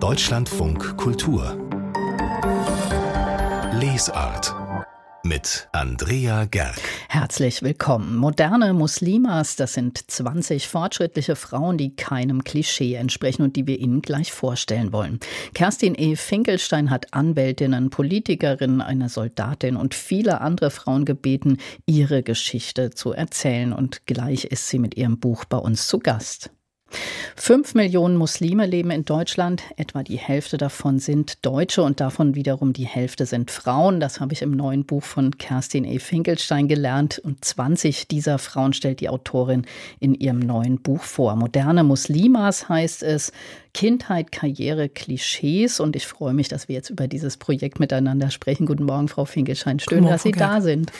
Deutschlandfunk Kultur Lesart mit Andrea Gerg. Herzlich willkommen. Moderne Muslimas, das sind 20 fortschrittliche Frauen, die keinem Klischee entsprechen und die wir Ihnen gleich vorstellen wollen. Kerstin E. Finkelstein hat Anwältinnen, Politikerinnen, eine Soldatin und viele andere Frauen gebeten, ihre Geschichte zu erzählen. Und gleich ist sie mit ihrem Buch bei uns zu Gast. Fünf Millionen Muslime leben in Deutschland. Etwa die Hälfte davon sind Deutsche und davon wiederum die Hälfte sind Frauen. Das habe ich im neuen Buch von Kerstin E. Finkelstein gelernt. Und 20 dieser Frauen stellt die Autorin in ihrem neuen Buch vor. Moderne Muslimas heißt es. Kindheit, Karriere, Klischees. Und ich freue mich, dass wir jetzt über dieses Projekt miteinander sprechen. Guten Morgen, Frau Finkelstein. Schön, Morgen, dass Sie da sind.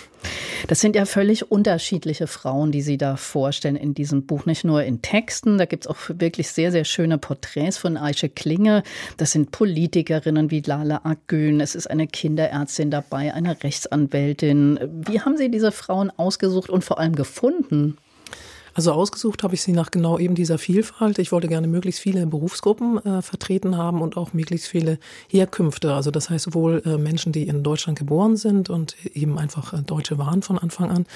Das sind ja völlig unterschiedliche Frauen, die Sie da vorstellen in diesem Buch. Nicht nur in Texten, da gibt es auch wirklich sehr, sehr schöne Porträts von Aische Klinge. Das sind Politikerinnen wie Lala Agün. Es ist eine Kinderärztin dabei, eine Rechtsanwältin. Wie haben Sie diese Frauen ausgesucht und vor allem gefunden? Also ausgesucht habe ich sie nach genau eben dieser Vielfalt. Ich wollte gerne möglichst viele Berufsgruppen äh, vertreten haben und auch möglichst viele Herkünfte. Also das heißt sowohl äh, Menschen, die in Deutschland geboren sind und eben einfach äh, Deutsche waren von Anfang an,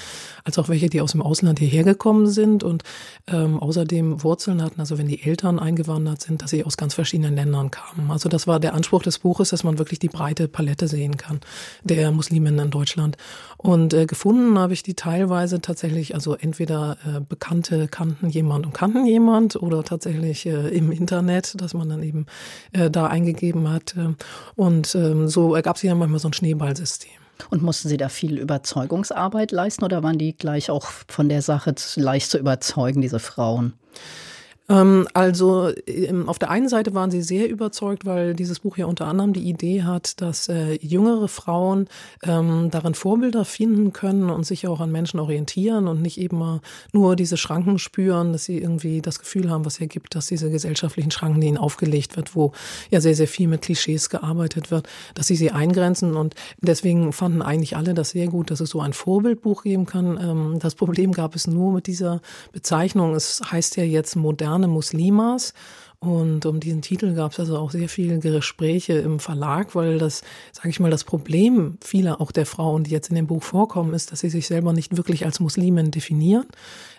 als auch welche, die aus dem Ausland hierher gekommen sind und ähm, außerdem Wurzeln hatten. Also wenn die Eltern eingewandert sind, dass sie aus ganz verschiedenen Ländern kamen. Also das war der Anspruch des Buches, dass man wirklich die breite Palette sehen kann der Musliminnen in Deutschland. Und äh, gefunden habe ich die teilweise tatsächlich, also entweder äh, Bekannte kannten jemand und kannten jemand oder tatsächlich äh, im Internet, dass man dann eben äh, da eingegeben hat. Äh, und ähm, so ergab sich dann manchmal so ein Schneeballsystem. Und mussten Sie da viel Überzeugungsarbeit leisten oder waren die gleich auch von der Sache leicht zu überzeugen, diese Frauen? Ähm, also ähm, auf der einen Seite waren sie sehr überzeugt, weil dieses Buch ja unter anderem die Idee hat, dass äh, jüngere Frauen ähm, darin Vorbilder finden können und sich auch an Menschen orientieren und nicht eben nur diese Schranken spüren, dass sie irgendwie das Gefühl haben, was ergibt, dass diese gesellschaftlichen Schranken, die ihnen aufgelegt wird, wo ja sehr, sehr viel mit Klischees gearbeitet wird, dass sie sie eingrenzen und deswegen fanden eigentlich alle das sehr gut, dass es so ein Vorbildbuch geben kann. Das Problem gab es nur mit dieser Bezeichnung. Es heißt ja jetzt modern moderne Muslimas. Und um diesen Titel gab es also auch sehr viele Gespräche im Verlag, weil das, sage ich mal, das Problem vieler auch der Frauen, die jetzt in dem Buch vorkommen, ist, dass sie sich selber nicht wirklich als Muslimen definieren,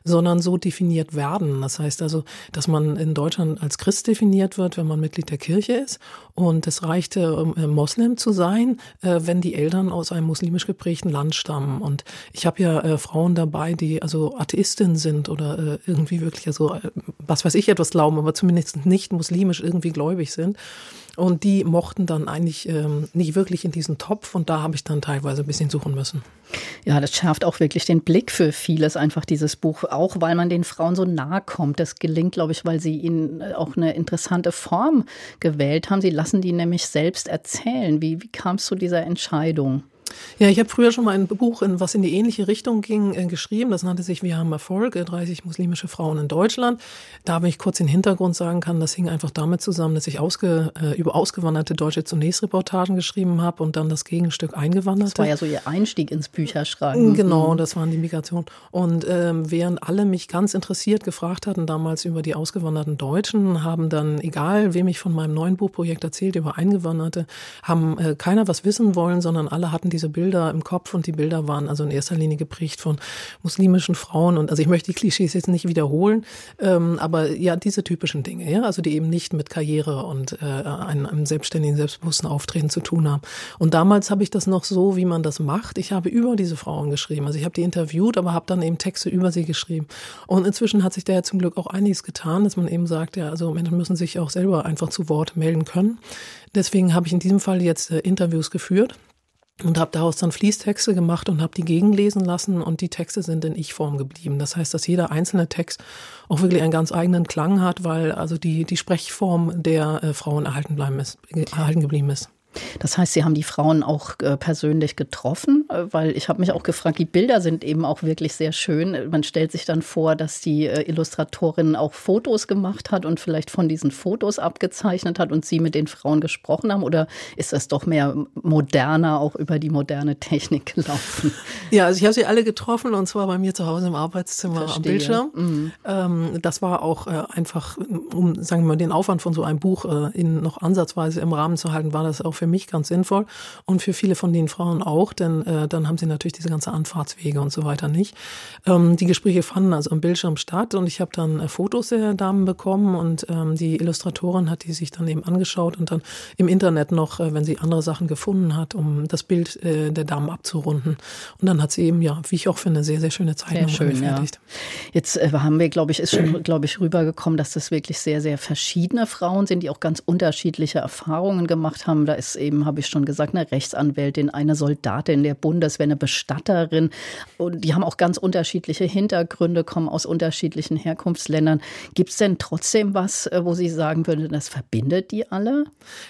sondern so definiert werden. Das heißt also, dass man in Deutschland als Christ definiert wird, wenn man Mitglied der Kirche ist. Und es reichte, äh, Moslem zu sein, äh, wenn die Eltern aus einem muslimisch geprägten Land stammen. Und ich habe ja äh, Frauen dabei, die also Atheistin sind oder irgendwie wirklich, also was weiß ich, etwas glauben, aber zumindest nicht muslimisch irgendwie gläubig sind. Und die mochten dann eigentlich ähm, nicht wirklich in diesen Topf und da habe ich dann teilweise ein bisschen suchen müssen. Ja, das schärft auch wirklich den Blick für vieles, einfach dieses Buch, auch weil man den Frauen so nahe kommt. Das gelingt, glaube ich, weil sie ihnen auch eine interessante Form gewählt haben. Sie lassen die nämlich selbst erzählen. Wie, wie kam es zu dieser Entscheidung? Ja, ich habe früher schon mal ein Buch, in, was in die ähnliche Richtung ging, äh, geschrieben. Das nannte sich Wir haben Erfolg, 30 äh, muslimische Frauen in Deutschland. Da, wenn ich kurz den Hintergrund sagen kann, das hing einfach damit zusammen, dass ich ausge, äh, über ausgewanderte Deutsche zunächst Reportagen geschrieben habe und dann das Gegenstück Eingewanderte. Das war ja so Ihr Einstieg ins Bücherschreiben. Genau, mhm. das waren die Migration. Und ähm, während alle mich ganz interessiert gefragt hatten damals über die ausgewanderten Deutschen, haben dann, egal wem ich von meinem neuen Buchprojekt erzählt, über Eingewanderte, haben äh, keiner was wissen wollen, sondern alle hatten diese Bilder im Kopf und die Bilder waren also in erster Linie geprägt von muslimischen Frauen und also ich möchte die Klischees jetzt nicht wiederholen, ähm, aber ja, diese typischen Dinge, ja, also die eben nicht mit Karriere und äh, einem, einem selbstständigen, selbstbewussten Auftreten zu tun haben. Und damals habe ich das noch so, wie man das macht. Ich habe über diese Frauen geschrieben. Also ich habe die interviewt, aber habe dann eben Texte über sie geschrieben. Und inzwischen hat sich da ja zum Glück auch einiges getan, dass man eben sagt, ja, also Menschen müssen sich auch selber einfach zu Wort melden können. Deswegen habe ich in diesem Fall jetzt äh, Interviews geführt und habe daraus dann Fließtexte gemacht und habe die gegenlesen lassen und die Texte sind in Ich-Form geblieben. Das heißt, dass jeder einzelne Text auch wirklich einen ganz eigenen Klang hat, weil also die, die Sprechform der äh, Frauen erhalten, bleiben ist, erhalten geblieben ist. Das heißt, Sie haben die Frauen auch äh, persönlich getroffen, äh, weil ich habe mich auch gefragt, die Bilder sind eben auch wirklich sehr schön. Man stellt sich dann vor, dass die äh, Illustratorin auch Fotos gemacht hat und vielleicht von diesen Fotos abgezeichnet hat und Sie mit den Frauen gesprochen haben. Oder ist das doch mehr moderner, auch über die moderne Technik gelaufen? Ja, also ich habe sie alle getroffen und zwar bei mir zu Hause im Arbeitszimmer Verstehe. am Bildschirm. Mhm. Ähm, das war auch einfach, um sagen wir mal den Aufwand von so einem Buch in noch ansatzweise im Rahmen zu halten, war das auch für mich ganz sinnvoll und für viele von den Frauen auch, denn äh, dann haben sie natürlich diese ganze Anfahrtswege und so weiter nicht. Ähm, die Gespräche fanden also am Bildschirm statt und ich habe dann äh, Fotos der Damen bekommen und ähm, die Illustratorin hat die sich dann eben angeschaut und dann im Internet noch, äh, wenn sie andere Sachen gefunden hat, um das Bild äh, der Damen abzurunden. Und dann hat sie eben, ja, wie ich auch finde, sehr, sehr schöne Zeichnungen sehr schön, angefertigt. Ja. Jetzt äh, haben wir, glaube ich, ist schon, glaube ich, rübergekommen, dass das wirklich sehr, sehr verschiedene Frauen sind, die auch ganz unterschiedliche Erfahrungen gemacht haben. Da ist eben, habe ich schon gesagt, eine Rechtsanwältin, eine Soldatin der Bundeswehr, eine Bestatterin. Und die haben auch ganz unterschiedliche Hintergründe, kommen aus unterschiedlichen Herkunftsländern. Gibt es denn trotzdem was, äh, wo Sie sagen würden, das verbindet die alle?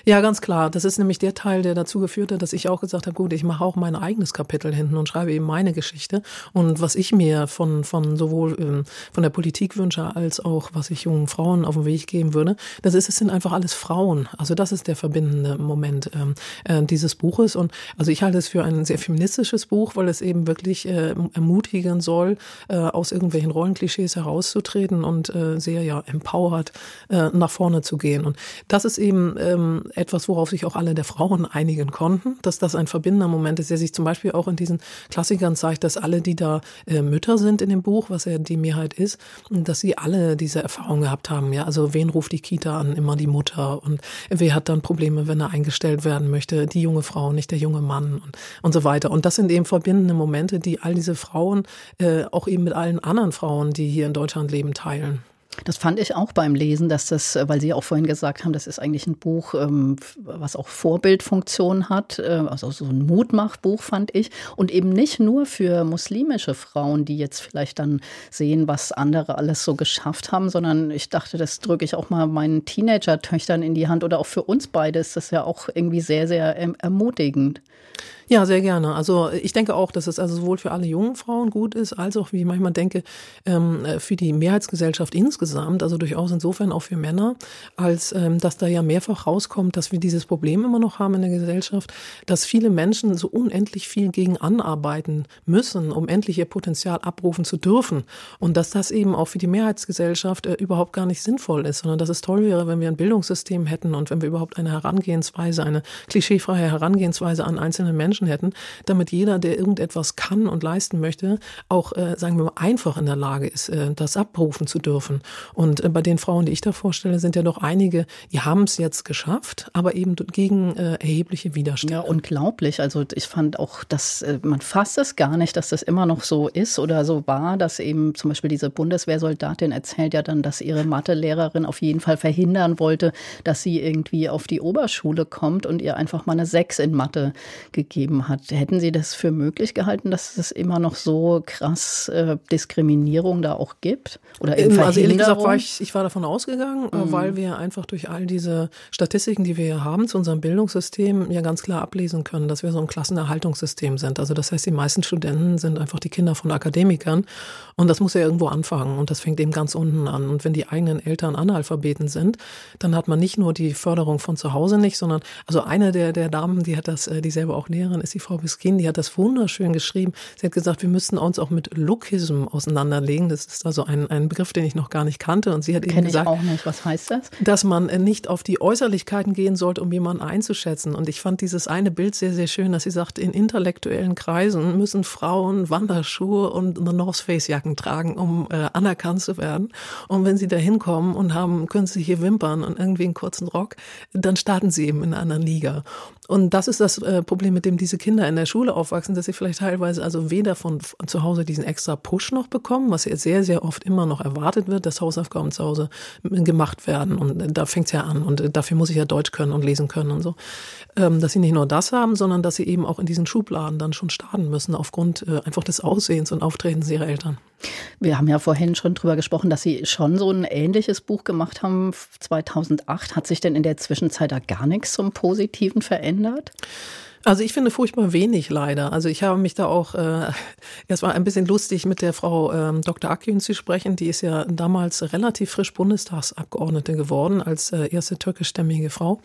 Ja, ganz klar. Das ist nämlich der Teil, der dazu geführt hat, dass ich auch gesagt habe, gut, ich mache auch mein eigenes Kapitel hinten und schreibe eben meine Geschichte. Und was ich mir von, von sowohl ähm, von der Politik wünsche, als auch was ich jungen Frauen auf den Weg geben würde, das ist, es sind einfach alles Frauen. Also das ist der verbindende Moment ähm, äh, dieses Buches. Und also ich halte es für ein sehr feministisches Buch, weil es eben wirklich äh, ermutigen soll, äh, aus irgendwelchen Rollenklischees herauszutreten und äh, sehr ja empowered äh, nach vorne zu gehen. Und das ist eben ähm, etwas, worauf sich auch alle der Frauen einigen konnten, dass das ein verbindender Moment ist, der sich zum Beispiel auch in diesen Klassikern zeigt, dass alle, die da äh, Mütter sind in dem Buch, was ja die Mehrheit ist, dass sie alle diese Erfahrung gehabt haben. Ja, also wen ruft die Kita an? Immer die Mutter. Und wer hat dann Probleme, wenn er eingestellt werden möchte? Die junge Frau, nicht der junge Mann und, und so weiter. Und das sind eben verbindende Momente, die all diese Frauen äh, auch eben mit allen anderen Frauen, die hier in Deutschland leben, teilen. Das fand ich auch beim Lesen, dass das, weil Sie auch vorhin gesagt haben, das ist eigentlich ein Buch, ähm, was auch Vorbildfunktion hat, äh, also so ein Mutmachbuch fand ich und eben nicht nur für muslimische Frauen, die jetzt vielleicht dann sehen, was andere alles so geschafft haben, sondern ich dachte, das drücke ich auch mal meinen Teenager-Töchtern in die Hand oder auch für uns beide ist das ja auch irgendwie sehr, sehr ähm, ermutigend. Ja, sehr gerne. Also ich denke auch, dass es also sowohl für alle jungen Frauen gut ist, als auch, wie ich manchmal denke, ähm, für die Mehrheitsgesellschaft insgesamt, also durchaus insofern auch für Männer, als ähm, dass da ja mehrfach rauskommt, dass wir dieses Problem immer noch haben in der Gesellschaft, dass viele Menschen so unendlich viel gegen anarbeiten müssen, um endlich ihr Potenzial abrufen zu dürfen. Und dass das eben auch für die Mehrheitsgesellschaft äh, überhaupt gar nicht sinnvoll ist, sondern dass es toll wäre, wenn wir ein Bildungssystem hätten und wenn wir überhaupt eine Herangehensweise, eine klischeefreie Herangehensweise an einzelne Menschen hätten, damit jeder, der irgendetwas kann und leisten möchte, auch, äh, sagen wir mal, einfach in der Lage ist, äh, das abrufen zu dürfen. Und äh, bei den Frauen, die ich da vorstelle, sind ja doch einige, die haben es jetzt geschafft, aber eben gegen äh, erhebliche Widerstände. Ja, unglaublich. Also ich fand auch, dass äh, man fasst es gar nicht, dass das immer noch so ist oder so war, dass eben zum Beispiel diese Bundeswehrsoldatin erzählt ja dann, dass ihre Mathelehrerin auf jeden Fall verhindern wollte, dass sie irgendwie auf die Oberschule kommt und ihr einfach mal eine Sechs in Mathe gegeben gegeben hat. Hätten Sie das für möglich gehalten, dass es immer noch so krass äh, Diskriminierung da auch gibt? Oder eben also ehrlich gesagt war ich, ich war davon ausgegangen, äh, mhm. weil wir einfach durch all diese Statistiken, die wir hier haben zu unserem Bildungssystem, ja ganz klar ablesen können, dass wir so ein Klassenerhaltungssystem sind. Also das heißt, die meisten Studenten sind einfach die Kinder von Akademikern und das muss ja irgendwo anfangen und das fängt eben ganz unten an. Und wenn die eigenen Eltern Analphabeten sind, dann hat man nicht nur die Förderung von zu Hause nicht, sondern also eine der, der Damen, die hat das, äh, die selber auch Lehrerin ist, die Frau Biskin, die hat das wunderschön geschrieben. Sie hat gesagt, wir müssten uns auch mit Lookism auseinanderlegen. Das ist also ein, ein Begriff, den ich noch gar nicht kannte. Und sie hat Kenn eben gesagt, ich auch nicht. Was heißt das? Dass man nicht auf die Äußerlichkeiten gehen sollte, um jemanden einzuschätzen. Und ich fand dieses eine Bild sehr, sehr schön, dass sie sagt, in intellektuellen Kreisen müssen Frauen Wanderschuhe und eine North Face Jacken tragen, um äh, anerkannt zu werden. Und wenn sie da hinkommen und haben künstliche Wimpern und irgendwie einen kurzen Rock, dann starten sie eben in einer Liga. Und das ist das äh, Problem, mit dem diese Kinder in der Schule aufwachsen, dass sie vielleicht teilweise also weder von zu Hause diesen extra Push noch bekommen, was ja sehr, sehr oft immer noch erwartet wird, dass Hausaufgaben zu Hause gemacht werden. Und da fängt es ja an. Und dafür muss ich ja Deutsch können und lesen können und so. Ähm, dass sie nicht nur das haben, sondern dass sie eben auch in diesen Schubladen dann schon starten müssen, aufgrund äh, einfach des Aussehens und Auftretens ihrer Eltern. Wir haben ja vorhin schon drüber gesprochen, dass Sie schon so ein ähnliches Buch gemacht haben 2008. Hat sich denn in der Zwischenzeit da gar nichts zum Positiven verändert? Also ich finde furchtbar wenig leider. Also ich habe mich da auch, äh, es war ein bisschen lustig mit der Frau ähm, Dr. Akgün zu sprechen. Die ist ja damals relativ frisch Bundestagsabgeordnete geworden als äh, erste türkischstämmige Frau.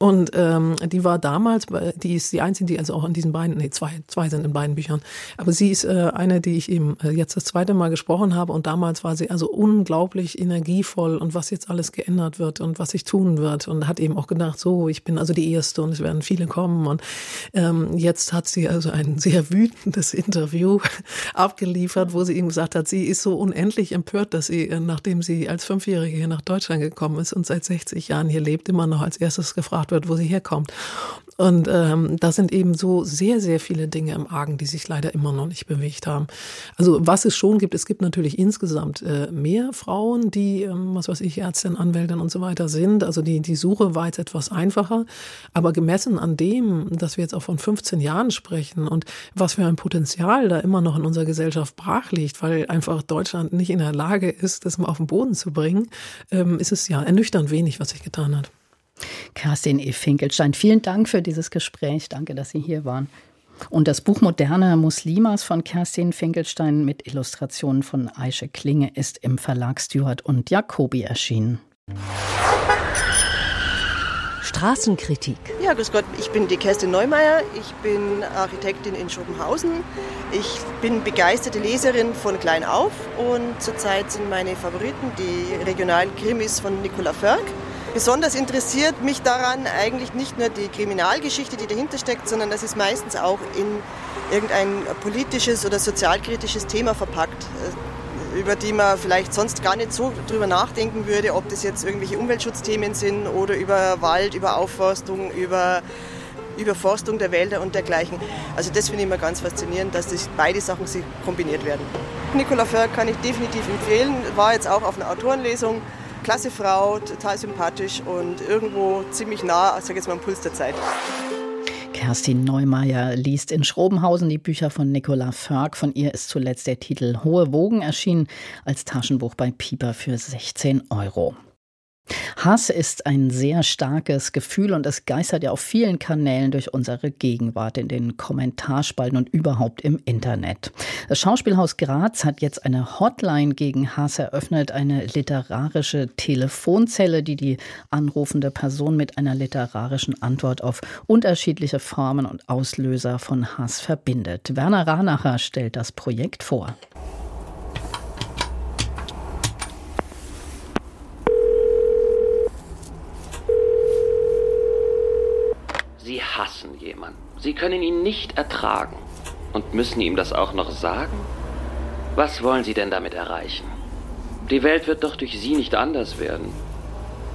Und ähm, die war damals, die ist die einzige, die also auch in diesen beiden, nee, zwei, zwei sind in beiden Büchern. Aber sie ist äh, eine, die ich eben äh, jetzt das zweite Mal gesprochen habe. Und damals war sie also unglaublich energievoll und was jetzt alles geändert wird und was sich tun wird. Und hat eben auch gedacht, so, ich bin also die Erste und es werden viele kommen. Und ähm, jetzt hat sie also ein sehr wütendes Interview abgeliefert, wo sie eben gesagt hat, sie ist so unendlich empört, dass sie, äh, nachdem sie als Fünfjährige hier nach Deutschland gekommen ist und seit 60 Jahren hier lebt, immer noch als erstes gefragt gefragt wird, wo sie herkommt. Und ähm, da sind eben so sehr, sehr viele Dinge im Argen, die sich leider immer noch nicht bewegt haben. Also was es schon gibt, es gibt natürlich insgesamt äh, mehr Frauen, die, ähm, was weiß ich, Ärztin, Anwältin und so weiter sind. Also die, die Suche war jetzt etwas einfacher. Aber gemessen an dem, dass wir jetzt auch von 15 Jahren sprechen und was für ein Potenzial da immer noch in unserer Gesellschaft brach liegt, weil einfach Deutschland nicht in der Lage ist, das mal auf den Boden zu bringen, ähm, ist es ja ernüchternd wenig, was sich getan hat. Kerstin E. Finkelstein, vielen Dank für dieses Gespräch. Danke, dass Sie hier waren. Und das Buch Moderne Muslimas von Kerstin Finkelstein mit Illustrationen von Aische Klinge ist im Verlag Stuart und Jacobi erschienen. Straßenkritik. Ja, grüß Gott, ich bin die Kerstin Neumeier, ich bin Architektin in Schopenhausen. Ich bin begeisterte Leserin von klein auf und zurzeit sind meine Favoriten die regionalen Krimis von Nicola Förg. Besonders interessiert mich daran eigentlich nicht nur die Kriminalgeschichte, die dahinter steckt, sondern das ist meistens auch in irgendein politisches oder sozialkritisches Thema verpackt, äh, über die man vielleicht sonst gar nicht so drüber nachdenken würde, ob das jetzt irgendwelche Umweltschutzthemen sind oder über Wald, über Aufforstung, über Überforstung der Wälder und dergleichen. Also das finde ich immer ganz faszinierend, dass das beide Sachen kombiniert werden. Nicola Förr kann ich definitiv empfehlen, war jetzt auch auf einer Autorenlesung klasse Frau, total sympathisch und irgendwo ziemlich nah, sag jetzt mal, am Puls der Zeit. Kerstin Neumeier liest in Schrobenhausen die Bücher von Nicola Förg. Von ihr ist zuletzt der Titel Hohe Wogen erschienen als Taschenbuch bei Pieper für 16 Euro. Hass ist ein sehr starkes Gefühl und es geistert ja auf vielen Kanälen durch unsere Gegenwart in den Kommentarspalten und überhaupt im Internet. Das Schauspielhaus Graz hat jetzt eine Hotline gegen Hass eröffnet, eine literarische Telefonzelle, die die anrufende Person mit einer literarischen Antwort auf unterschiedliche Formen und Auslöser von Hass verbindet. Werner Ranacher stellt das Projekt vor. Sie hassen jemanden. Sie können ihn nicht ertragen. Und müssen ihm das auch noch sagen? Was wollen Sie denn damit erreichen? Die Welt wird doch durch Sie nicht anders werden.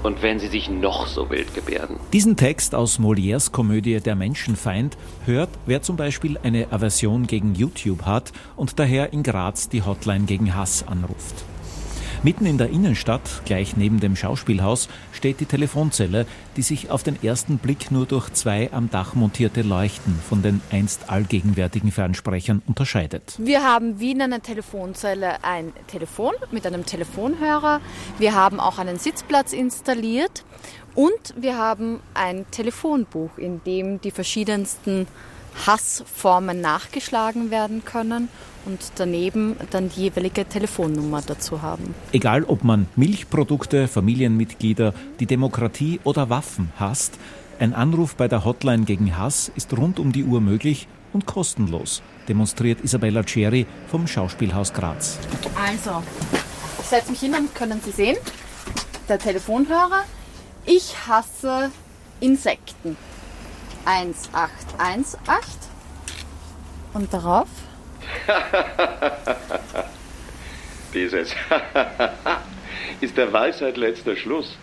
Und wenn Sie sich noch so wild gebärden. Diesen Text aus Molières Komödie Der Menschenfeind hört, wer zum Beispiel eine Aversion gegen YouTube hat und daher in Graz die Hotline gegen Hass anruft. Mitten in der Innenstadt, gleich neben dem Schauspielhaus, steht die Telefonzelle, die sich auf den ersten Blick nur durch zwei am Dach montierte Leuchten von den einst allgegenwärtigen Fernsprechern unterscheidet. Wir haben wie in einer Telefonzelle ein Telefon mit einem Telefonhörer. Wir haben auch einen Sitzplatz installiert und wir haben ein Telefonbuch, in dem die verschiedensten Hassformen nachgeschlagen werden können und daneben dann die jeweilige Telefonnummer dazu haben. Egal, ob man Milchprodukte, Familienmitglieder, die Demokratie oder Waffen hasst, ein Anruf bei der Hotline gegen Hass ist rund um die Uhr möglich und kostenlos, demonstriert Isabella Cherry vom Schauspielhaus Graz. Also, ich setze mich hin und können Sie sehen, der Telefonhörer. Ich hasse Insekten. 1818 und darauf Dieses ist der Weisheit letzter Schluss.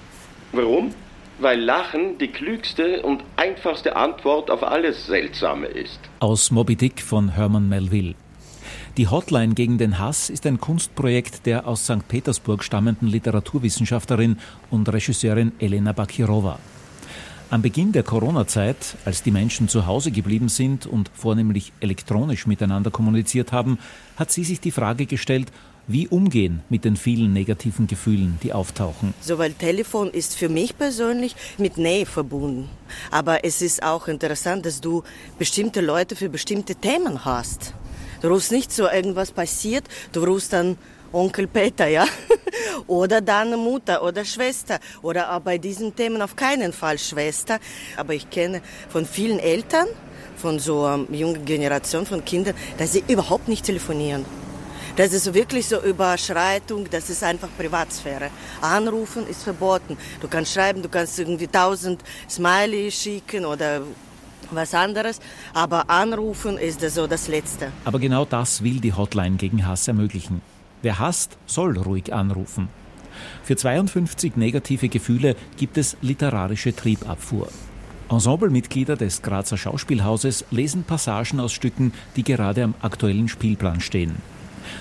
Warum? Weil Lachen die klügste und einfachste Antwort auf alles Seltsame ist. Aus Moby Dick von Herman Melville. Die Hotline gegen den Hass ist ein Kunstprojekt der aus St. Petersburg stammenden Literaturwissenschaftlerin und Regisseurin Elena Bakirova. Am Beginn der Corona-Zeit, als die Menschen zu Hause geblieben sind und vornehmlich elektronisch miteinander kommuniziert haben, hat sie sich die Frage gestellt, wie umgehen mit den vielen negativen Gefühlen, die auftauchen. So, weil Telefon ist für mich persönlich mit Nähe verbunden. Aber es ist auch interessant, dass du bestimmte Leute für bestimmte Themen hast. Du rufst nicht so, irgendwas passiert, du rufst dann Onkel Peter, ja? oder deine Mutter oder Schwester. Oder auch bei diesen Themen auf keinen Fall Schwester. Aber ich kenne von vielen Eltern, von so einer jungen Generation von Kindern, dass sie überhaupt nicht telefonieren. Das ist wirklich so Überschreitung, das ist einfach Privatsphäre. Anrufen ist verboten. Du kannst schreiben, du kannst irgendwie tausend Smiley schicken oder was anderes, aber anrufen ist so das Letzte. Aber genau das will die Hotline gegen Hass ermöglichen. Wer hasst, soll ruhig anrufen. Für 52 negative Gefühle gibt es literarische Triebabfuhr. Ensemblemitglieder des Grazer Schauspielhauses lesen Passagen aus Stücken, die gerade am aktuellen Spielplan stehen.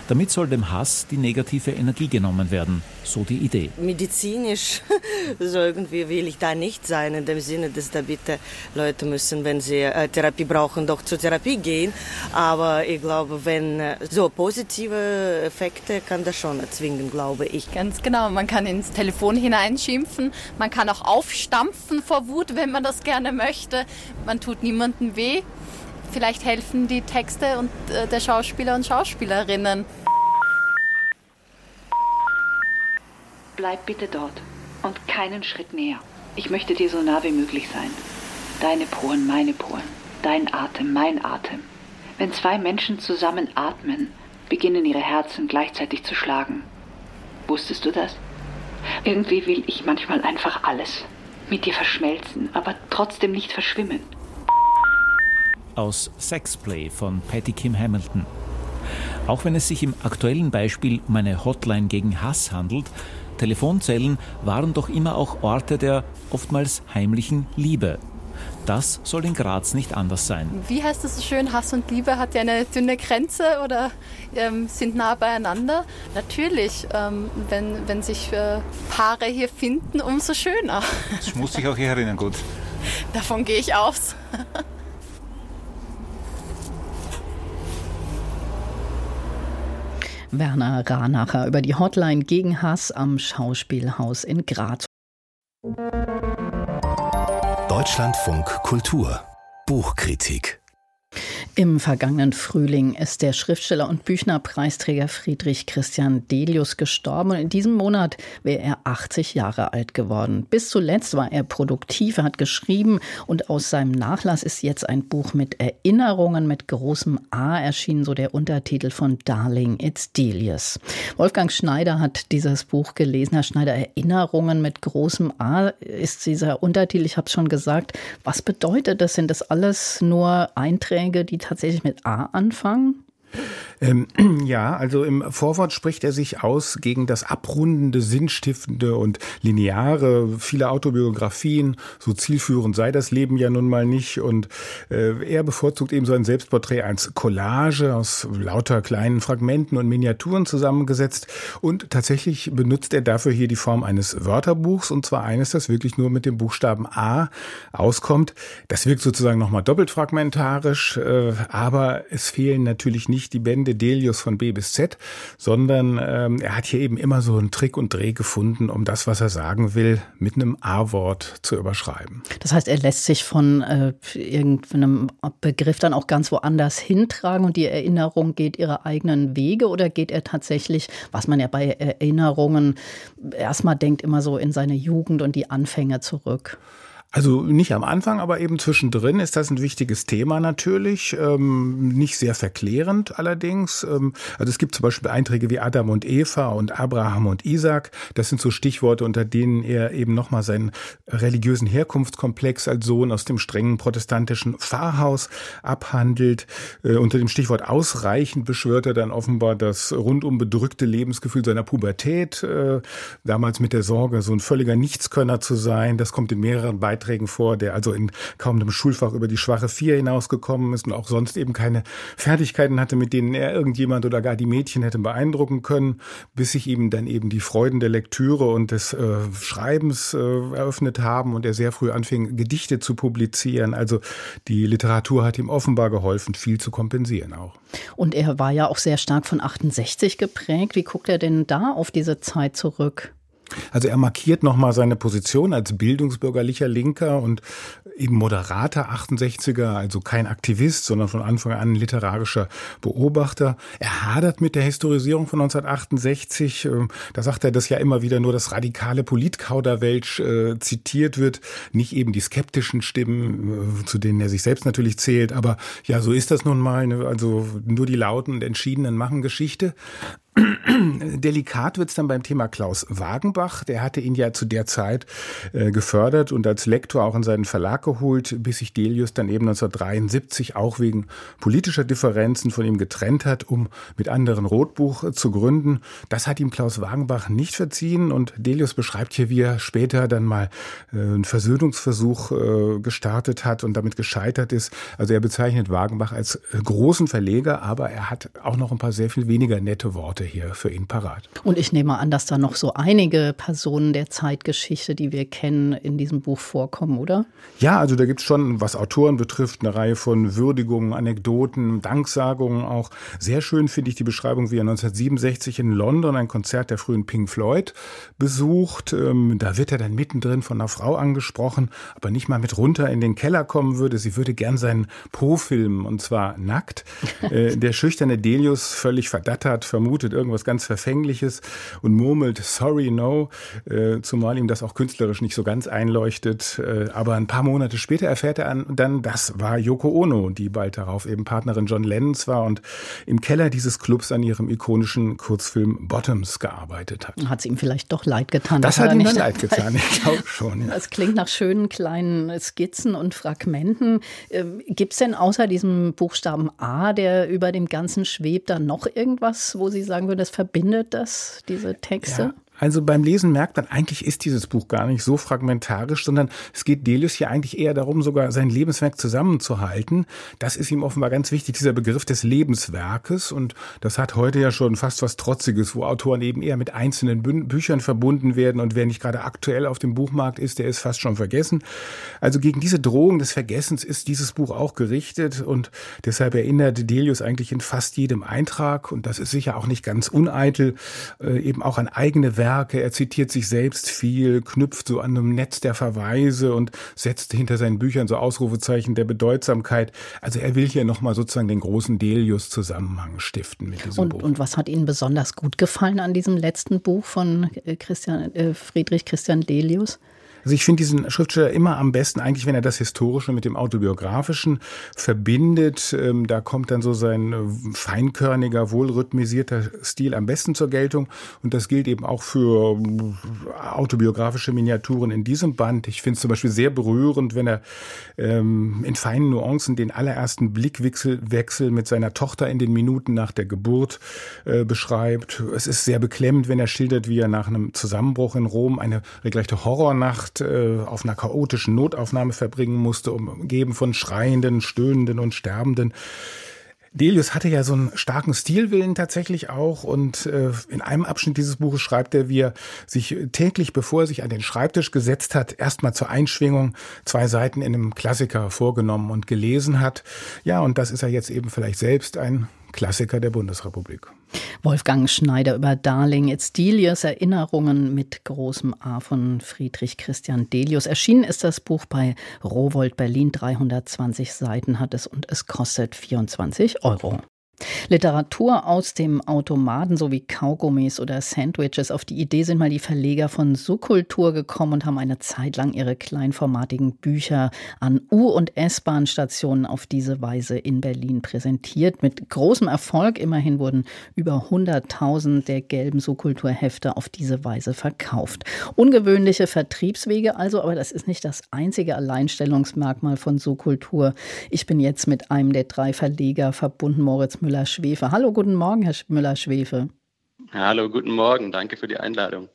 Damit soll dem Hass die negative Energie genommen werden, so die Idee. Medizinisch, so irgendwie will ich da nicht sein, in dem Sinne, dass da bitte Leute müssen, wenn sie äh, Therapie brauchen, doch zur Therapie gehen. Aber ich glaube, wenn äh, so positive Effekte kann das schon erzwingen, glaube ich. Ganz genau, man kann ins Telefon hineinschimpfen, man kann auch aufstampfen vor Wut, wenn man das gerne möchte. Man tut niemandem weh. Vielleicht helfen die Texte und äh, der Schauspieler und Schauspielerinnen. Bleib bitte dort und keinen Schritt näher. Ich möchte dir so nah wie möglich sein. Deine Poren, meine Poren. Dein Atem, mein Atem. Wenn zwei Menschen zusammen atmen, beginnen ihre Herzen gleichzeitig zu schlagen. Wusstest du das? Irgendwie will ich manchmal einfach alles. Mit dir verschmelzen, aber trotzdem nicht verschwimmen aus Sexplay von Patty Kim Hamilton. Auch wenn es sich im aktuellen Beispiel um eine Hotline gegen Hass handelt, Telefonzellen waren doch immer auch Orte der oftmals heimlichen Liebe. Das soll in Graz nicht anders sein. Wie heißt es so schön? Hass und Liebe hat ja eine dünne Grenze oder ähm, sind nah beieinander. Natürlich, ähm, wenn, wenn sich äh, Paare hier finden, umso schöner. Das muss ich auch hier erinnern, gut. Davon gehe ich aus. Werner Ranacher über die Hotline gegen Hass am Schauspielhaus in Graz. Deutschlandfunk Kultur Buchkritik im vergangenen Frühling ist der Schriftsteller und Büchnerpreisträger Friedrich Christian Delius gestorben und in diesem Monat wäre er 80 Jahre alt geworden. Bis zuletzt war er produktiv, er hat geschrieben und aus seinem Nachlass ist jetzt ein Buch mit Erinnerungen mit großem A erschienen, so der Untertitel von Darling It's Delius. Wolfgang Schneider hat dieses Buch gelesen. Herr Schneider, Erinnerungen mit großem A ist dieser Untertitel, ich habe es schon gesagt. Was bedeutet das? Sind das alles nur Einträge, die tatsächlich mit A anfangen? Ähm, ja, also im Vorwort spricht er sich aus gegen das abrundende, sinnstiftende und lineare. Viele Autobiografien, so zielführend sei das Leben ja nun mal nicht. Und äh, er bevorzugt eben so ein Selbstporträt als Collage aus lauter kleinen Fragmenten und Miniaturen zusammengesetzt. Und tatsächlich benutzt er dafür hier die Form eines Wörterbuchs und zwar eines, das wirklich nur mit dem Buchstaben A auskommt. Das wirkt sozusagen nochmal doppelt fragmentarisch, äh, aber es fehlen natürlich nicht die Bände Delius von B bis Z, sondern ähm, er hat hier eben immer so einen Trick und Dreh gefunden, um das, was er sagen will, mit einem A-Wort zu überschreiben. Das heißt, er lässt sich von äh, irgendeinem Begriff dann auch ganz woanders hintragen und die Erinnerung geht ihre eigenen Wege oder geht er tatsächlich, was man ja bei Erinnerungen erstmal denkt, immer so in seine Jugend und die Anfänge zurück? Also nicht am Anfang, aber eben zwischendrin ist das ein wichtiges Thema natürlich. Ähm, nicht sehr verklärend allerdings. Ähm, also es gibt zum Beispiel Einträge wie Adam und Eva und Abraham und Isaac. Das sind so Stichworte, unter denen er eben nochmal seinen religiösen Herkunftskomplex als Sohn aus dem strengen protestantischen Pfarrhaus abhandelt. Äh, unter dem Stichwort ausreichend beschwört er dann offenbar das rundum bedrückte Lebensgefühl seiner Pubertät. Äh, damals mit der Sorge, so ein völliger Nichtskönner zu sein. Das kommt in mehreren Beiträgen Beiträgen vor, der also in kaum einem Schulfach über die schwache Vier hinausgekommen ist und auch sonst eben keine Fertigkeiten hatte, mit denen er irgendjemand oder gar die Mädchen hätte beeindrucken können, bis sich ihm dann eben die Freuden der Lektüre und des äh, Schreibens äh, eröffnet haben und er sehr früh anfing, Gedichte zu publizieren. Also die Literatur hat ihm offenbar geholfen, viel zu kompensieren auch. Und er war ja auch sehr stark von 68 geprägt. Wie guckt er denn da auf diese Zeit zurück? Also er markiert nochmal seine Position als bildungsbürgerlicher Linker und eben moderater 68er, also kein Aktivist, sondern von Anfang an literarischer Beobachter. Er hadert mit der Historisierung von 1968. Ähm, da sagt er, dass ja immer wieder nur das radikale Politkauderwelsch äh, zitiert wird, nicht eben die skeptischen Stimmen, äh, zu denen er sich selbst natürlich zählt. Aber ja, so ist das nun mal. Ne? Also nur die Lauten und Entschiedenen machen Geschichte. Delikat wird es dann beim Thema Klaus Wagenbach. Der hatte ihn ja zu der Zeit äh, gefördert und als Lektor auch in seinen Verlag geholt, bis sich Delius dann eben 1973 auch wegen politischer Differenzen von ihm getrennt hat, um mit anderen Rotbuch zu gründen. Das hat ihm Klaus Wagenbach nicht verziehen und Delius beschreibt hier, wie er später dann mal äh, einen Versöhnungsversuch äh, gestartet hat und damit gescheitert ist. Also er bezeichnet Wagenbach als äh, großen Verleger, aber er hat auch noch ein paar sehr viel weniger nette Worte hier für ihn parat. Und ich nehme an, dass da noch so einige Personen der Zeitgeschichte, die wir kennen, in diesem Buch vorkommen, oder? Ja, also da gibt es schon, was Autoren betrifft, eine Reihe von Würdigungen, Anekdoten, Danksagungen auch. Sehr schön finde ich die Beschreibung, wie er 1967 in London ein Konzert der frühen Pink Floyd besucht. Ähm, da wird er dann mittendrin von einer Frau angesprochen, aber nicht mal mit runter in den Keller kommen würde. Sie würde gern seinen Po filmen und zwar nackt. Äh, der schüchterne Delius, völlig verdattert, vermutet irgendwas ganz Verfängliches und murmelt Sorry, no, äh, zumal ihm das auch künstlerisch nicht so ganz einleuchtet. Äh, aber ein paar Monate später erfährt er dann, das war Yoko Ono, die bald darauf eben Partnerin John Lennons war und im Keller dieses Clubs an ihrem ikonischen Kurzfilm Bottoms gearbeitet hat. Hat es ihm vielleicht doch leid getan? Das hat ihm dann leid getan, ich glaube schon. Ja. Das klingt nach schönen kleinen Skizzen und Fragmenten. Ähm, Gibt es denn außer diesem Buchstaben A, der über dem Ganzen schwebt, da noch irgendwas, wo Sie sagen würden, das verbindet das, diese Texte? Ja. Also beim Lesen merkt man, eigentlich ist dieses Buch gar nicht so fragmentarisch, sondern es geht Delius hier eigentlich eher darum, sogar sein Lebenswerk zusammenzuhalten. Das ist ihm offenbar ganz wichtig, dieser Begriff des Lebenswerkes. Und das hat heute ja schon fast was Trotziges, wo Autoren eben eher mit einzelnen Bü Büchern verbunden werden. Und wer nicht gerade aktuell auf dem Buchmarkt ist, der ist fast schon vergessen. Also gegen diese Drohung des Vergessens ist dieses Buch auch gerichtet. Und deshalb erinnert Delius eigentlich in fast jedem Eintrag, und das ist sicher auch nicht ganz uneitel, äh, eben auch an eigene Werke Werke, er zitiert sich selbst viel, knüpft so an einem Netz der Verweise und setzt hinter seinen Büchern so Ausrufezeichen der Bedeutsamkeit. Also er will hier nochmal sozusagen den großen Delius-Zusammenhang stiften mit diesem und, Buch. Und was hat Ihnen besonders gut gefallen an diesem letzten Buch von äh, Christian, äh, Friedrich Christian Delius? Also ich finde diesen Schriftsteller immer am besten eigentlich, wenn er das Historische mit dem Autobiografischen verbindet. Ähm, da kommt dann so sein äh, feinkörniger, wohlrhythmisierter Stil am besten zur Geltung. Und das gilt eben auch für äh, autobiografische Miniaturen in diesem Band. Ich finde es zum Beispiel sehr berührend, wenn er ähm, in feinen Nuancen den allerersten Blickwechsel Wechsel mit seiner Tochter in den Minuten nach der Geburt äh, beschreibt. Es ist sehr beklemmend, wenn er schildert, wie er nach einem Zusammenbruch in Rom eine regelrechte Horrornacht Nacht äh, auf einer chaotischen Notaufnahme verbringen musste, umgeben von Schreienden, Stöhnenden und Sterbenden. Delius hatte ja so einen starken Stilwillen tatsächlich auch und äh, in einem Abschnitt dieses Buches schreibt er, wie er sich täglich, bevor er sich an den Schreibtisch gesetzt hat, erstmal zur Einschwingung zwei Seiten in einem Klassiker vorgenommen und gelesen hat. Ja, und das ist er jetzt eben vielleicht selbst ein Klassiker der Bundesrepublik. Wolfgang Schneider über Darling, It's Delius, Erinnerungen mit großem A von Friedrich Christian Delius. Erschienen ist das Buch bei Rowold Berlin. 320 Seiten hat es und es kostet 24 Euro. Literatur aus dem Automaten sowie Kaugummis oder Sandwiches. Auf die Idee sind mal die Verleger von Subkultur gekommen und haben eine Zeit lang ihre kleinformatigen Bücher an U- und S-Bahn-Stationen auf diese Weise in Berlin präsentiert. Mit großem Erfolg. Immerhin wurden über 100.000 der gelben Subkulturhefte auf diese Weise verkauft. Ungewöhnliche Vertriebswege also, aber das ist nicht das einzige Alleinstellungsmerkmal von Subkultur. Ich bin jetzt mit einem der drei Verleger verbunden, Moritz Müller Müller-Schwefe. Hallo, guten Morgen, Herr Müller-Schwefe. Hallo, guten Morgen. Danke für die Einladung.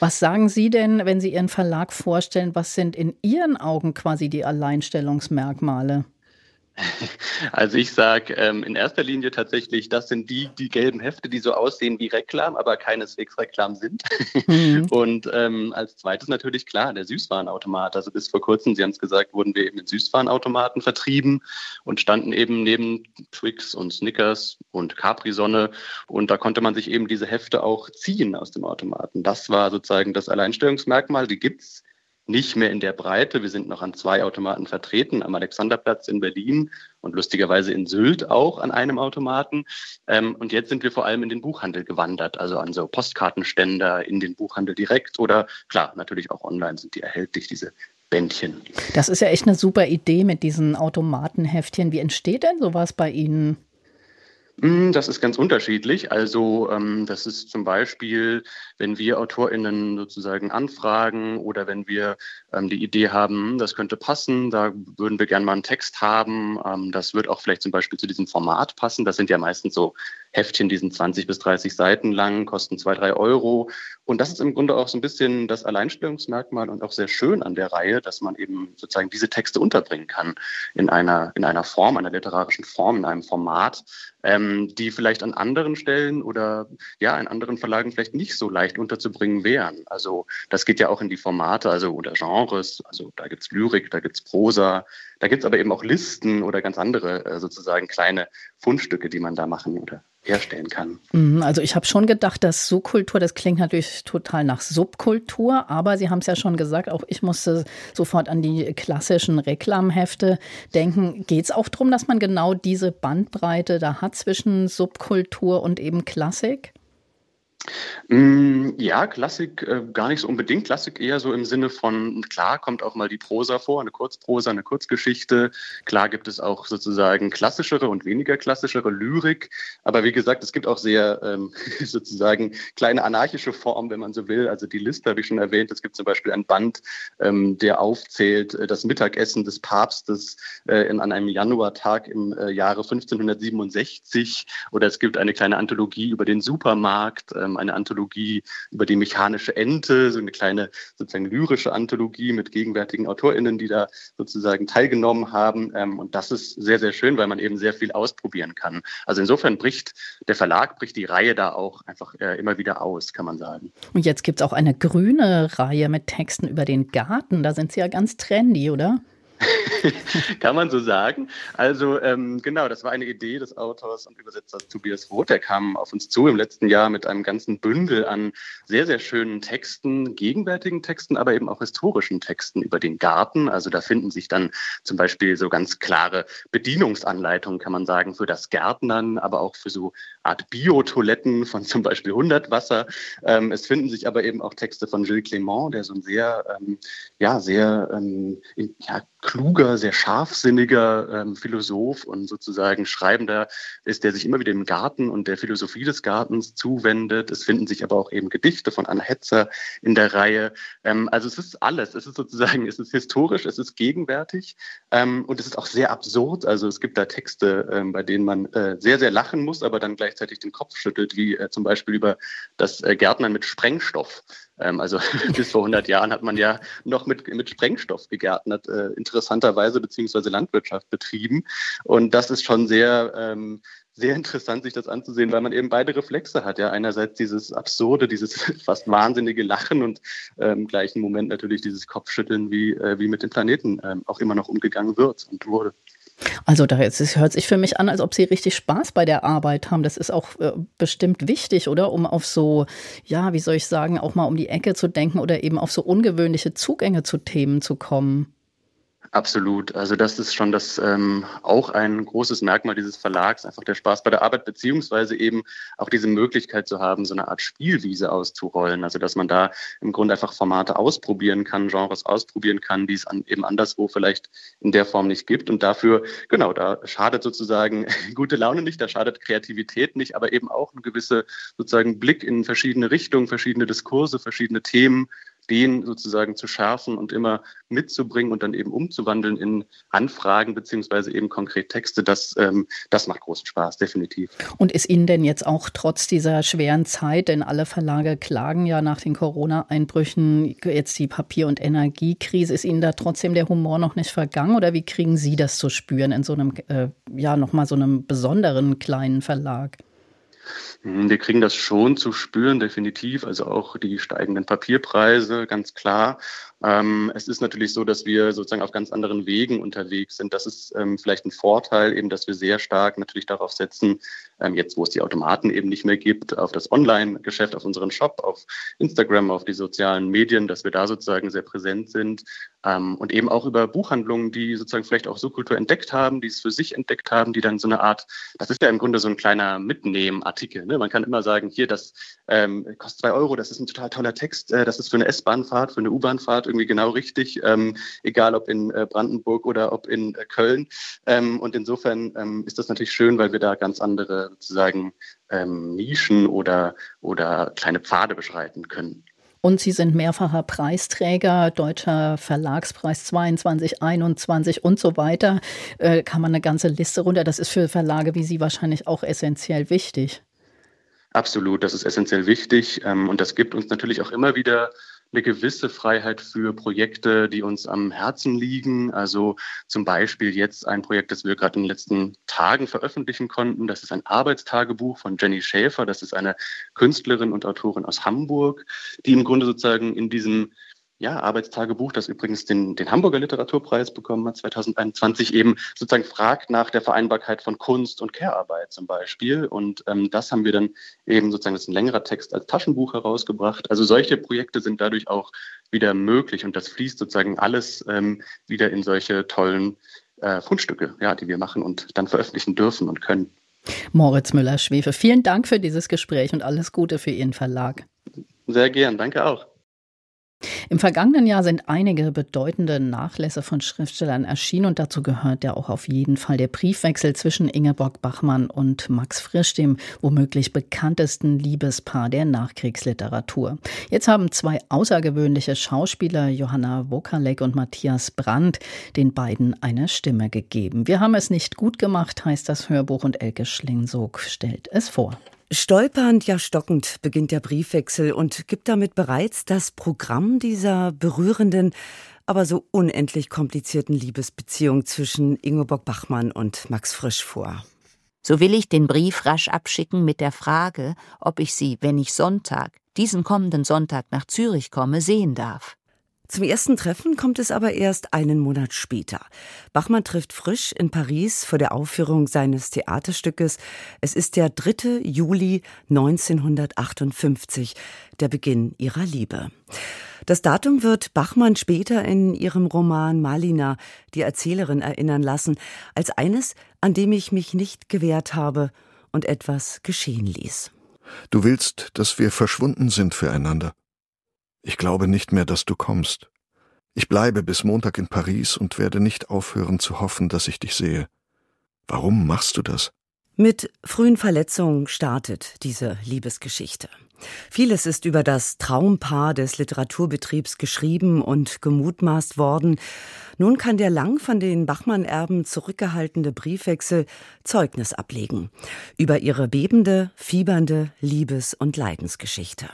Was sagen Sie denn, wenn Sie Ihren Verlag vorstellen? Was sind in Ihren Augen quasi die Alleinstellungsmerkmale? Also ich sage ähm, in erster Linie tatsächlich, das sind die, die gelben Hefte, die so aussehen wie Reklam, aber keineswegs Reklam sind. Mhm. Und ähm, als zweites natürlich klar, der Süßwarenautomat. Also bis vor kurzem, Sie haben es gesagt, wurden wir eben in Süßwarenautomaten vertrieben und standen eben neben Twix und Snickers und Capri-Sonne. Und da konnte man sich eben diese Hefte auch ziehen aus dem Automaten. Das war sozusagen das Alleinstellungsmerkmal. Die gibt's nicht mehr in der Breite. Wir sind noch an zwei Automaten vertreten, am Alexanderplatz in Berlin und lustigerweise in Sylt auch an einem Automaten. Ähm, und jetzt sind wir vor allem in den Buchhandel gewandert, also an so Postkartenständer, in den Buchhandel direkt oder klar, natürlich auch online sind die erhältlich, diese Bändchen. Das ist ja echt eine super Idee mit diesen Automatenheftchen. Wie entsteht denn sowas bei Ihnen? Hm, das ist ganz unterschiedlich. Also ähm, das ist zum Beispiel, wenn wir AutorInnen sozusagen anfragen oder wenn wir ähm, die Idee haben, hm, das könnte passen, da würden wir gerne mal einen Text haben. Ähm, das wird auch vielleicht zum Beispiel zu diesem Format passen. Das sind ja meistens so Heftchen, die sind 20 bis 30 Seiten lang, kosten zwei, drei Euro. Und das ist im Grunde auch so ein bisschen das Alleinstellungsmerkmal und auch sehr schön an der Reihe, dass man eben sozusagen diese Texte unterbringen kann in einer, in einer Form, einer literarischen Form, in einem Format, ähm, die vielleicht an anderen Stellen oder ja, in anderen Verlagen vielleicht nicht so leicht unterzubringen wären. Also das geht ja auch in die Formate, also oder Genres, also da gibt's Lyrik, da gibt's Prosa, da gibt's aber eben auch Listen oder ganz andere äh, sozusagen kleine Fundstücke, die man da machen oder herstellen kann. Mhm, also ich habe schon gedacht, dass Subkultur, das klingt natürlich total nach Subkultur, aber Sie haben es ja schon gesagt, auch ich musste sofort an die klassischen Reklamhefte denken. Geht es auch darum, dass man genau diese Bandbreite da hat zwischen Subkultur und eben Klassik? Mm, ja, Klassik äh, gar nicht so unbedingt. Klassik eher so im Sinne von, klar kommt auch mal die Prosa vor, eine Kurzprosa, eine Kurzgeschichte. Klar gibt es auch sozusagen klassischere und weniger klassischere Lyrik. Aber wie gesagt, es gibt auch sehr ähm, sozusagen kleine anarchische Formen, wenn man so will. Also die Liste habe ich schon erwähnt. Es gibt zum Beispiel ein Band, ähm, der aufzählt äh, das Mittagessen des Papstes äh, in, an einem Januartag im äh, Jahre 1567. Oder es gibt eine kleine Anthologie über den Supermarkt. Ähm, eine Anthologie über die mechanische Ente, so eine kleine sozusagen lyrische Anthologie mit gegenwärtigen AutorInnen, die da sozusagen teilgenommen haben. Ähm, und das ist sehr, sehr schön, weil man eben sehr viel ausprobieren kann. Also insofern bricht der Verlag, bricht die Reihe da auch einfach äh, immer wieder aus, kann man sagen. Und jetzt gibt es auch eine grüne Reihe mit Texten über den Garten. Da sind Sie ja ganz trendy, oder? Kann man so sagen. Also ähm, genau, das war eine Idee des Autors und Übersetzers Tobias Roth. Der kam auf uns zu im letzten Jahr mit einem ganzen Bündel an sehr, sehr schönen Texten, gegenwärtigen Texten, aber eben auch historischen Texten über den Garten. Also da finden sich dann zum Beispiel so ganz klare Bedienungsanleitungen, kann man sagen, für das Gärtnern, aber auch für so Art Biotoiletten von zum Beispiel Hundertwasser. Ähm, es finden sich aber eben auch Texte von Gilles Clément, der so ein sehr, ähm, ja, sehr ähm, ja, kluger, sehr scharfsinniger ähm, Philosoph und sozusagen Schreibender ist, der sich immer wieder dem Garten und der Philosophie des Gartens zuwendet. Es finden sich aber auch eben Gedichte von Anna Hetzer in der Reihe. Ähm, also es ist alles. Es ist sozusagen, es ist historisch, es ist gegenwärtig ähm, und es ist auch sehr absurd. Also es gibt da Texte, ähm, bei denen man äh, sehr, sehr lachen muss, aber dann gleichzeitig den Kopf schüttelt, wie äh, zum Beispiel über das äh, Gärtnern mit Sprengstoff. Ähm, also bis vor 100 Jahren hat man ja noch mit, mit Sprengstoff gegärtnet, äh, interessanterweise, beziehungsweise Landwirtschaft betrieben. Und das ist schon sehr, ähm, sehr interessant, sich das anzusehen, weil man eben beide Reflexe hat. Ja, einerseits dieses absurde, dieses fast wahnsinnige Lachen und äh, im gleichen Moment natürlich dieses Kopfschütteln, wie, äh, wie mit dem Planeten äh, auch immer noch umgegangen wird und wurde. Also da es hört sich für mich an, als ob Sie richtig Spaß bei der Arbeit haben. Das ist auch äh, bestimmt wichtig, oder? Um auf so, ja, wie soll ich sagen, auch mal um die Ecke zu denken oder eben auf so ungewöhnliche Zugänge zu Themen zu kommen. Absolut. Also das ist schon das ähm, auch ein großes Merkmal dieses Verlags, einfach der Spaß bei der Arbeit, beziehungsweise eben auch diese Möglichkeit zu haben, so eine Art Spielwiese auszurollen. Also dass man da im Grunde einfach Formate ausprobieren kann, Genres ausprobieren kann, die es an, eben anderswo vielleicht in der Form nicht gibt. Und dafür, genau, da schadet sozusagen gute Laune nicht, da schadet Kreativität nicht, aber eben auch ein gewisser sozusagen Blick in verschiedene Richtungen, verschiedene Diskurse, verschiedene Themen den sozusagen zu schärfen und immer mitzubringen und dann eben umzuwandeln in Anfragen beziehungsweise eben konkret Texte, das, ähm, das macht großen Spaß, definitiv. Und ist Ihnen denn jetzt auch trotz dieser schweren Zeit, denn alle Verlage klagen ja nach den Corona-Einbrüchen, jetzt die Papier- und Energiekrise, ist Ihnen da trotzdem der Humor noch nicht vergangen oder wie kriegen Sie das zu spüren in so einem, äh, ja, nochmal so einem besonderen kleinen Verlag? Hm, wir kriegen das schon zu spüren, definitiv. Also auch die steigenden Papierpreise, ganz klar. Ähm, es ist natürlich so, dass wir sozusagen auf ganz anderen Wegen unterwegs sind. Das ist ähm, vielleicht ein Vorteil, eben, dass wir sehr stark natürlich darauf setzen, ähm, jetzt wo es die Automaten eben nicht mehr gibt, auf das Online-Geschäft, auf unseren Shop, auf Instagram, auf die sozialen Medien, dass wir da sozusagen sehr präsent sind und eben auch über Buchhandlungen, die sozusagen vielleicht auch Subkultur entdeckt haben, die es für sich entdeckt haben, die dann so eine Art, das ist ja im Grunde so ein kleiner Mitnehmen-Artikel. Ne? Man kann immer sagen, hier, das kostet zwei Euro, das ist ein total toller Text, äh, das ist für eine S-Bahnfahrt, für eine U-Bahnfahrt irgendwie genau richtig, ähm, egal ob in äh, Brandenburg oder ob in äh, Köln. Ähm, und insofern ähm, ist das natürlich schön, weil wir da ganz andere sozusagen ähm, Nischen oder, oder kleine Pfade beschreiten können. Und Sie sind mehrfacher Preisträger, Deutscher Verlagspreis 22, 21 und so weiter. Äh, kann man eine ganze Liste runter. Das ist für Verlage wie Sie wahrscheinlich auch essentiell wichtig. Absolut, das ist essentiell wichtig. Ähm, und das gibt uns natürlich auch immer wieder eine gewisse Freiheit für Projekte, die uns am Herzen liegen. Also zum Beispiel jetzt ein Projekt, das wir gerade in den letzten Tagen veröffentlichen konnten. Das ist ein Arbeitstagebuch von Jenny Schäfer. Das ist eine Künstlerin und Autorin aus Hamburg, die im Grunde sozusagen in diesem ja, Arbeitstagebuch, das übrigens den, den Hamburger Literaturpreis bekommen hat, 2021, eben sozusagen fragt nach der Vereinbarkeit von Kunst und Care-Arbeit zum Beispiel. Und ähm, das haben wir dann eben sozusagen, das ist ein längerer Text als Taschenbuch herausgebracht. Also solche Projekte sind dadurch auch wieder möglich und das fließt sozusagen alles ähm, wieder in solche tollen äh, Fundstücke, ja, die wir machen und dann veröffentlichen dürfen und können. Moritz Müller-Schwefe, vielen Dank für dieses Gespräch und alles Gute für Ihren Verlag. Sehr gern, danke auch. Im vergangenen Jahr sind einige bedeutende Nachlässe von Schriftstellern erschienen und dazu gehört ja auch auf jeden Fall der Briefwechsel zwischen Ingeborg Bachmann und Max Frisch, dem womöglich bekanntesten Liebespaar der Nachkriegsliteratur. Jetzt haben zwei außergewöhnliche Schauspieler, Johanna Wokalek und Matthias Brandt, den beiden eine Stimme gegeben. Wir haben es nicht gut gemacht, heißt das Hörbuch und Elke Schlingsog stellt es vor. Stolpernd, ja stockend beginnt der Briefwechsel und gibt damit bereits das Programm dieser berührenden, aber so unendlich komplizierten Liebesbeziehung zwischen Ingeborg Bachmann und Max Frisch vor. So will ich den Brief rasch abschicken mit der Frage, ob ich Sie, wenn ich Sonntag, diesen kommenden Sonntag nach Zürich komme, sehen darf. Zum ersten Treffen kommt es aber erst einen Monat später. Bachmann trifft Frisch in Paris vor der Aufführung seines Theaterstückes. Es ist der 3. Juli 1958, der Beginn ihrer Liebe. Das Datum wird Bachmann später in ihrem Roman Malina, die Erzählerin, erinnern lassen, als eines, an dem ich mich nicht gewehrt habe und etwas geschehen ließ. Du willst, dass wir verschwunden sind füreinander. Ich glaube nicht mehr, dass du kommst. Ich bleibe bis Montag in Paris und werde nicht aufhören zu hoffen, dass ich dich sehe. Warum machst du das? Mit frühen Verletzungen startet diese Liebesgeschichte. Vieles ist über das Traumpaar des Literaturbetriebs geschrieben und gemutmaßt worden. Nun kann der lang von den Bachmann-Erben zurückgehaltene Briefwechsel Zeugnis ablegen über ihre bebende, fiebernde Liebes- und Leidensgeschichte.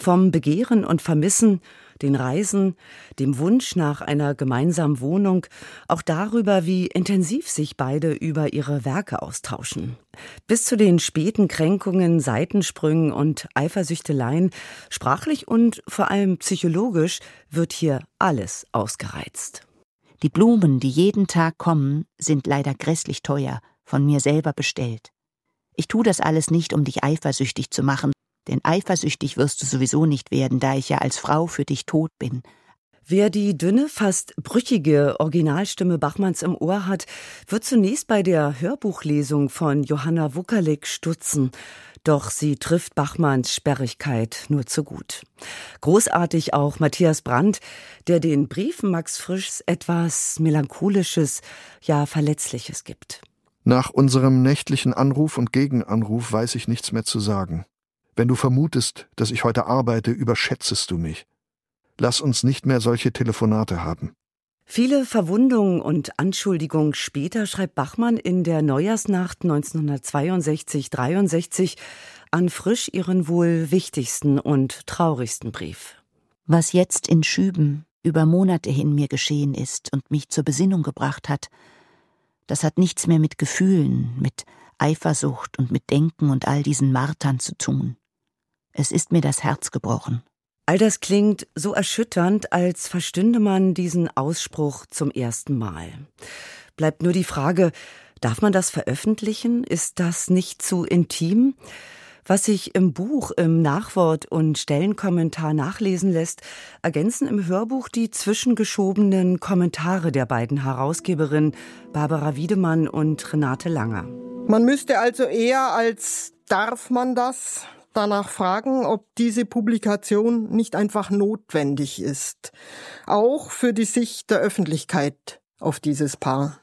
Vom Begehren und Vermissen, den Reisen, dem Wunsch nach einer gemeinsamen Wohnung, auch darüber, wie intensiv sich beide über ihre Werke austauschen. Bis zu den späten Kränkungen, Seitensprüngen und Eifersüchteleien, sprachlich und vor allem psychologisch, wird hier alles ausgereizt. Die Blumen, die jeden Tag kommen, sind leider grässlich teuer, von mir selber bestellt. Ich tu das alles nicht, um dich eifersüchtig zu machen, denn eifersüchtig wirst du sowieso nicht werden, da ich ja als Frau für dich tot bin. Wer die dünne, fast brüchige Originalstimme Bachmanns im Ohr hat, wird zunächst bei der Hörbuchlesung von Johanna Wuckerlik stutzen. Doch sie trifft Bachmanns Sperrigkeit nur zu gut. Großartig auch Matthias Brandt, der den Briefen Max Frischs etwas Melancholisches, ja Verletzliches gibt. Nach unserem nächtlichen Anruf und Gegenanruf weiß ich nichts mehr zu sagen. Wenn du vermutest, dass ich heute arbeite, überschätzest du mich. Lass uns nicht mehr solche Telefonate haben. Viele Verwundungen und Anschuldigungen später schreibt Bachmann in der Neujahrsnacht 1962-63 an Frisch ihren wohl wichtigsten und traurigsten Brief. Was jetzt in Schüben über Monate hin mir geschehen ist und mich zur Besinnung gebracht hat, das hat nichts mehr mit Gefühlen, mit Eifersucht und mit Denken und all diesen Martern zu tun. Es ist mir das Herz gebrochen. All das klingt so erschütternd, als verstünde man diesen Ausspruch zum ersten Mal. Bleibt nur die Frage, darf man das veröffentlichen? Ist das nicht zu intim? Was sich im Buch, im Nachwort und Stellenkommentar nachlesen lässt, ergänzen im Hörbuch die zwischengeschobenen Kommentare der beiden Herausgeberinnen Barbara Wiedemann und Renate Langer. Man müsste also eher als darf man das danach fragen, ob diese Publikation nicht einfach notwendig ist, auch für die Sicht der Öffentlichkeit auf dieses Paar.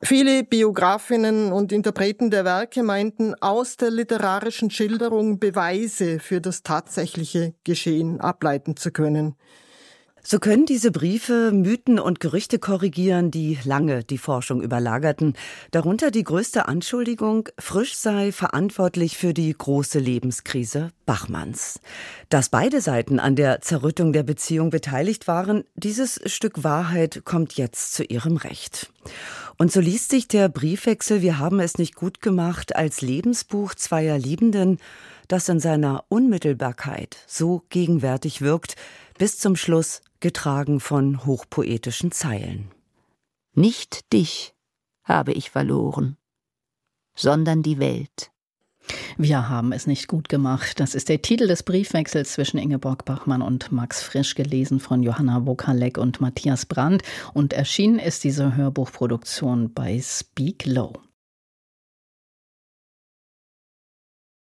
Viele Biografinnen und Interpreten der Werke meinten, aus der literarischen Schilderung Beweise für das tatsächliche Geschehen ableiten zu können. So können diese Briefe Mythen und Gerüchte korrigieren, die lange die Forschung überlagerten. Darunter die größte Anschuldigung, Frisch sei verantwortlich für die große Lebenskrise Bachmanns. Dass beide Seiten an der Zerrüttung der Beziehung beteiligt waren, dieses Stück Wahrheit kommt jetzt zu ihrem Recht. Und so liest sich der Briefwechsel Wir haben es nicht gut gemacht als Lebensbuch zweier Liebenden, das in seiner Unmittelbarkeit so gegenwärtig wirkt, bis zum Schluss getragen von hochpoetischen Zeilen. Nicht dich habe ich verloren, sondern die Welt. Wir haben es nicht gut gemacht. Das ist der Titel des Briefwechsels zwischen Ingeborg Bachmann und Max Frisch, gelesen von Johanna Wokalek und Matthias Brandt. Und erschienen ist diese Hörbuchproduktion bei Speak Low.